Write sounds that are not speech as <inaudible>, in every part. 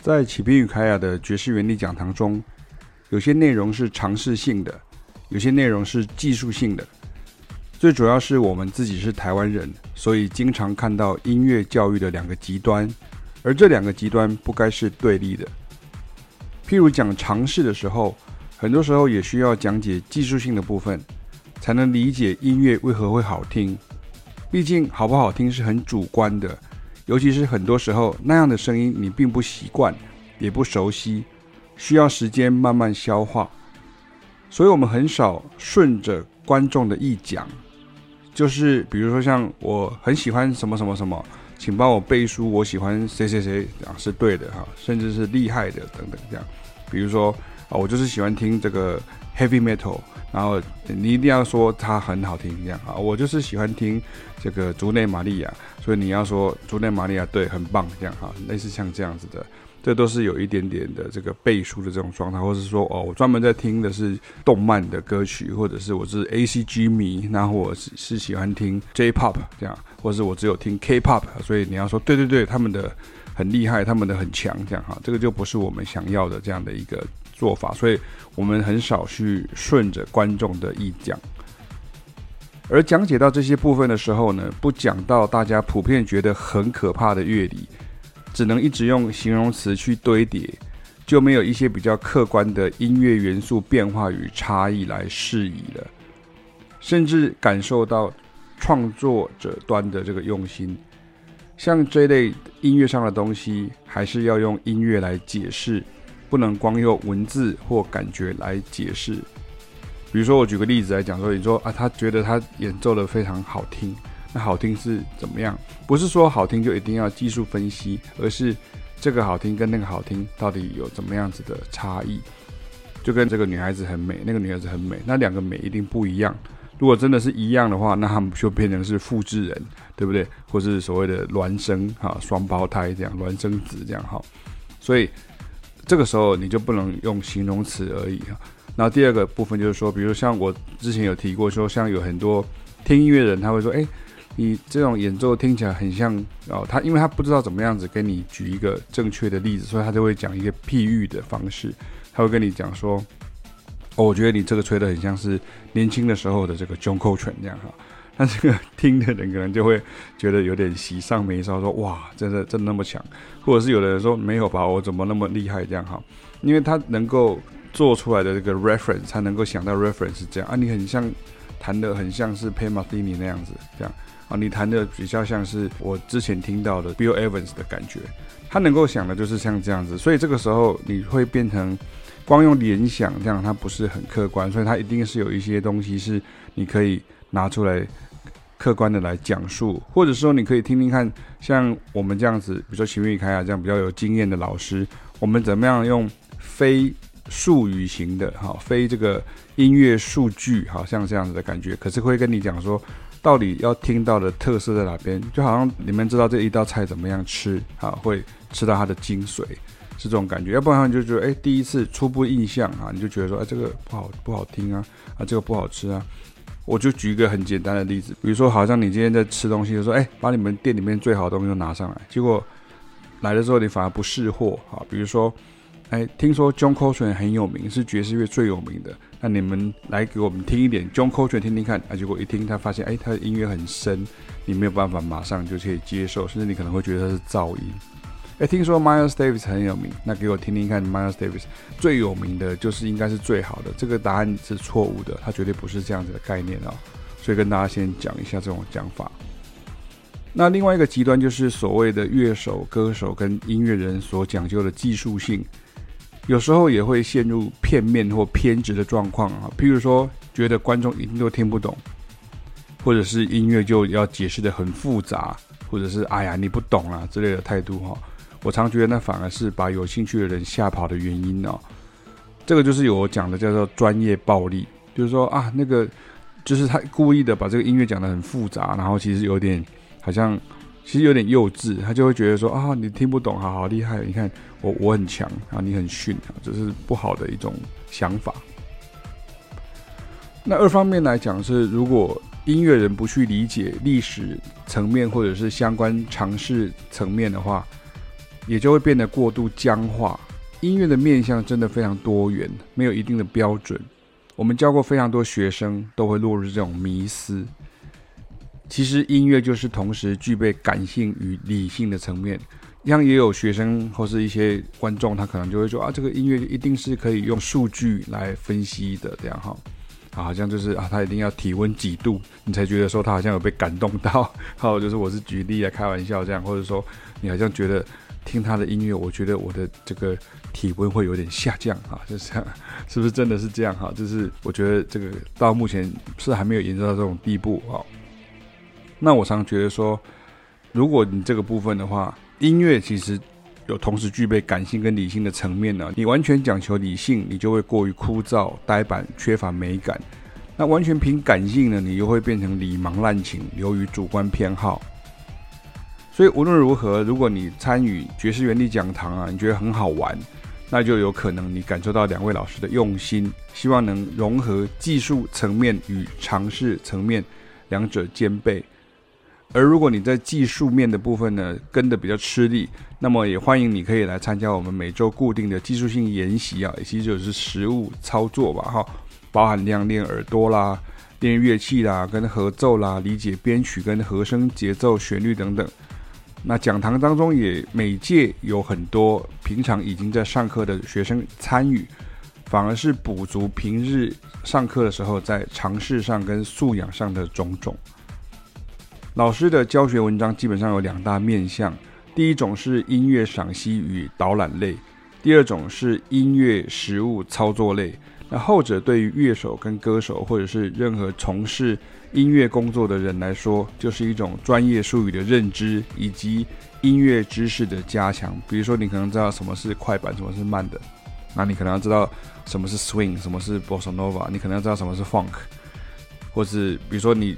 在启斌与凯雅的爵士原理讲堂中，有些内容是尝试性的，有些内容是技术性的。最主要是我们自己是台湾人，所以经常看到音乐教育的两个极端，而这两个极端不该是对立的。譬如讲尝试的时候，很多时候也需要讲解技术性的部分，才能理解音乐为何会好听。毕竟好不好听是很主观的。尤其是很多时候，那样的声音你并不习惯，也不熟悉，需要时间慢慢消化。所以我们很少顺着观众的意讲，就是比如说像我很喜欢什么什么什么，请帮我背书。我喜欢谁谁谁啊，是对的哈，甚至是厉害的等等这样。比如说啊，我就是喜欢听这个 heavy metal。然后你一定要说它很好听，这样啊，我就是喜欢听这个竹内玛利亚，所以你要说竹内玛利亚对，很棒，这样哈，类似像这样子的，这都是有一点点的这个背书的这种状态，或者是说哦，我专门在听的是动漫的歌曲，或者是我是 ACG 迷，然后我是是喜欢听 J-Pop 这样，或是我只有听 K-Pop，所以你要说对对对，他们的很厉害，他们的很强，这样哈，这个就不是我们想要的这样的一个做法，所以我们很少去顺着观众的意讲，而讲解到这些部分的时候呢，不讲到大家普遍觉得很可怕的乐理，只能一直用形容词去堆叠，就没有一些比较客观的音乐元素变化与差异来释疑了，甚至感受到创作者端的这个用心，像这类音乐上的东西，还是要用音乐来解释。不能光用文字或感觉来解释。比如说，我举个例子来讲说，你说啊，他觉得他演奏的非常好听，那好听是怎么样？不是说好听就一定要技术分析，而是这个好听跟那个好听到底有怎么样子的差异？就跟这个女孩子很美，那个女孩子很美，那两个美一定不一样。如果真的是一样的话，那他们就变成是复制人，对不对？或是所谓的孪生哈，双胞胎这样，孪生子这样哈，所以。这个时候你就不能用形容词而已啊。然后第二个部分就是说，比如像我之前有提过，说像有很多听音乐人，他会说：“哎，你这种演奏听起来很像哦。”他因为他不知道怎么样子跟你举一个正确的例子，所以他就会讲一个譬喻的方式。他会跟你讲说：“哦，我觉得你这个吹得很像是年轻的时候的这个 John Coltrane 这样哈。”那这个听的人可能就会觉得有点喜上眉梢，说哇，真的真的那么强，或者是有的人说没有吧，我怎么那么厉害这样哈？因为他能够做出来的这个 reference，他能够想到 reference 是这样啊，你很像弹的很像是 Pat Metheny 那样子这样啊，你弹的比较像是我之前听到的 Bill Evans 的感觉，他能够想的就是像这样子，所以这个时候你会变成光用联想这样，它不是很客观，所以它一定是有一些东西是你可以拿出来。客观的来讲述，或者说你可以听听看，像我们这样子，比如说秦玉开啊这样比较有经验的老师，我们怎么样用非术语型的，哈，非这个音乐数据，好像这样子的感觉，可是会跟你讲说，到底要听到的特色在哪边，就好像你们知道这一道菜怎么样吃，哈，会吃到它的精髓，是这种感觉，要不然你就觉得，哎，第一次初步印象啊，你就觉得说，哎，这个不好不好听啊，啊，这个不好吃啊。我就举一个很简单的例子，比如说，好像你今天在吃东西，就说，哎，把你们店里面最好的东西都拿上来，结果来的时候你反而不识货啊。比如说，哎，听说 John Coltrane 很有名，是爵士乐最有名的，那你们来给我们听一点 John Coltrane 听听看啊。结果一听，他发现，哎，他的音乐很深，你没有办法马上就可以接受，甚至你可能会觉得它是噪音。哎，听说 Miles Davis 很有名，那给我听听看，Miles Davis 最有名的就是应该是最好的，这个答案是错误的，它绝对不是这样子的概念哦。所以跟大家先讲一下这种讲法。那另外一个极端就是所谓的乐手、歌手跟音乐人所讲究的技术性，有时候也会陷入片面或偏执的状况啊。譬如说，觉得观众一定都听不懂，或者是音乐就要解释得很复杂，或者是哎呀你不懂啊之类的态度哈。我常觉得那反而是把有兴趣的人吓跑的原因哦。这个就是有我讲的叫做专业暴力，就是说啊，那个就是他故意的把这个音乐讲得很复杂，然后其实有点好像其实有点幼稚，他就会觉得说啊，你听不懂，好好厉害，你看我我很强啊，你很逊啊，这是不好的一种想法。那二方面来讲是，如果音乐人不去理解历史层面或者是相关常识层面的话。也就会变得过度僵化。音乐的面向真的非常多元，没有一定的标准。我们教过非常多学生，都会落入这种迷思。其实音乐就是同时具备感性与理性的层面。像也有学生或是一些观众，他可能就会说啊，这个音乐一定是可以用数据来分析的，这样哈。好像就是啊，他一定要体温几度，你才觉得说他好像有被感动到。<laughs> 好，就是我是举例来开玩笑这样，或者说你好像觉得听他的音乐，我觉得我的这个体温会有点下降哈，就 <laughs> 是这样，是不是真的是这样哈？就是我觉得这个到目前是还没有研究到这种地步哈。那我常觉得说，如果你这个部分的话，音乐其实有同时具备感性跟理性的层面呢。你完全讲求理性，你就会过于枯燥、呆板、缺乏美感；那完全凭感性呢，你又会变成礼盲滥情，流于主观偏好。所以无论如何，如果你参与爵士原理讲堂啊，你觉得很好玩，那就有可能你感受到两位老师的用心，希望能融合技术层面与尝试层面两者兼备。而如果你在技术面的部分呢，跟得比较吃力，那么也欢迎你可以来参加我们每周固定的技术性研习啊，也其实就是实务操作吧，哈，包含练练耳朵啦、练乐器啦、跟合奏啦、理解编曲跟和声节奏、旋律等等。那讲堂当中也每届有很多平常已经在上课的学生参与，反而是补足平日上课的时候在尝试上跟素养上的种种。老师的教学文章基本上有两大面向，第一种是音乐赏析与导览类，第二种是音乐实务操作类。那后者对于乐手跟歌手，或者是任何从事音乐工作的人来说，就是一种专业术语的认知以及音乐知识的加强。比如说，你可能知道什么是快板，什么是慢的，那你可能要知道什么是 swing，什么是 bossa nova，你可能要知道什么是 funk，或是比如说你。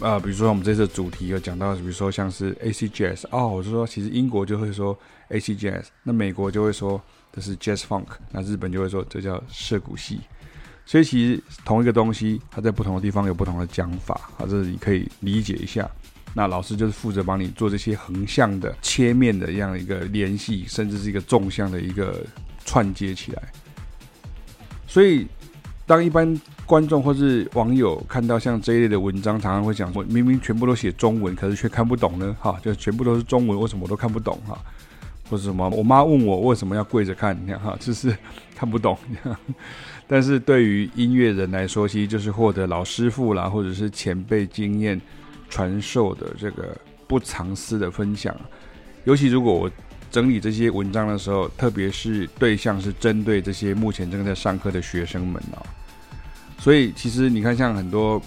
啊、比如说我们这次的主题有讲到，比如说像是 AC Jazz 哦，我就说其实英国就会说 AC Jazz，那美国就会说这是 Jazz Funk，那日本就会说这叫涉谷系。所以其实同一个东西，它在不同的地方有不同的讲法，啊，这是你可以理解一下。那老师就是负责帮你做这些横向的切面的这样一个联系，甚至是一个纵向的一个串接起来。所以当一般。观众或是网友看到像这一类的文章，常常会讲说：明明全部都写中文，可是却看不懂呢？哈，就全部都是中文，为什么我都看不懂？哈，或者什么？我妈问我为什么要跪着看？你看哈，就是看不懂。<laughs> 但是对于音乐人来说，其实就是获得老师傅啦，或者是前辈经验传授的这个不藏私的分享。尤其如果我整理这些文章的时候，特别是对象是针对这些目前正在上课的学生们啊。所以其实你看，像很多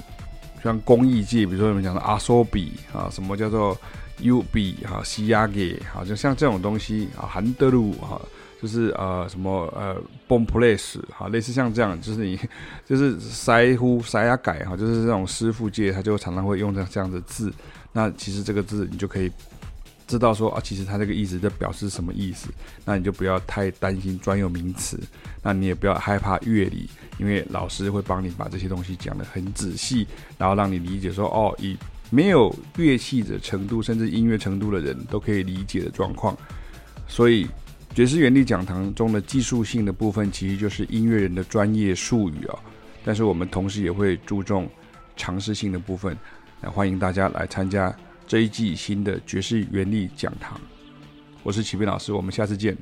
像工艺界，比如说你们讲的阿索比啊，什么叫做 U B 哈、西亚给啊，就像这种东西啊，韩德鲁哈，就是呃什么呃 Bon Place 哈，类似像这样，就是你 <laughs> 就是塞呼塞亚改哈，就是这种师傅界，他就常常会用这这样的字。那其实这个字你就可以知道说啊，其实他这个意思在表示什么意思。那你就不要太担心专有名词，那你也不要害怕乐理。因为老师会帮你把这些东西讲得很仔细，然后让你理解说，哦，以没有乐器的程度，甚至音乐程度的人都可以理解的状况。所以，爵士原理讲堂中的技术性的部分，其实就是音乐人的专业术语啊。但是我们同时也会注重尝试性的部分。那欢迎大家来参加这一季新的爵士原理讲堂。我是启斌老师，我们下次见。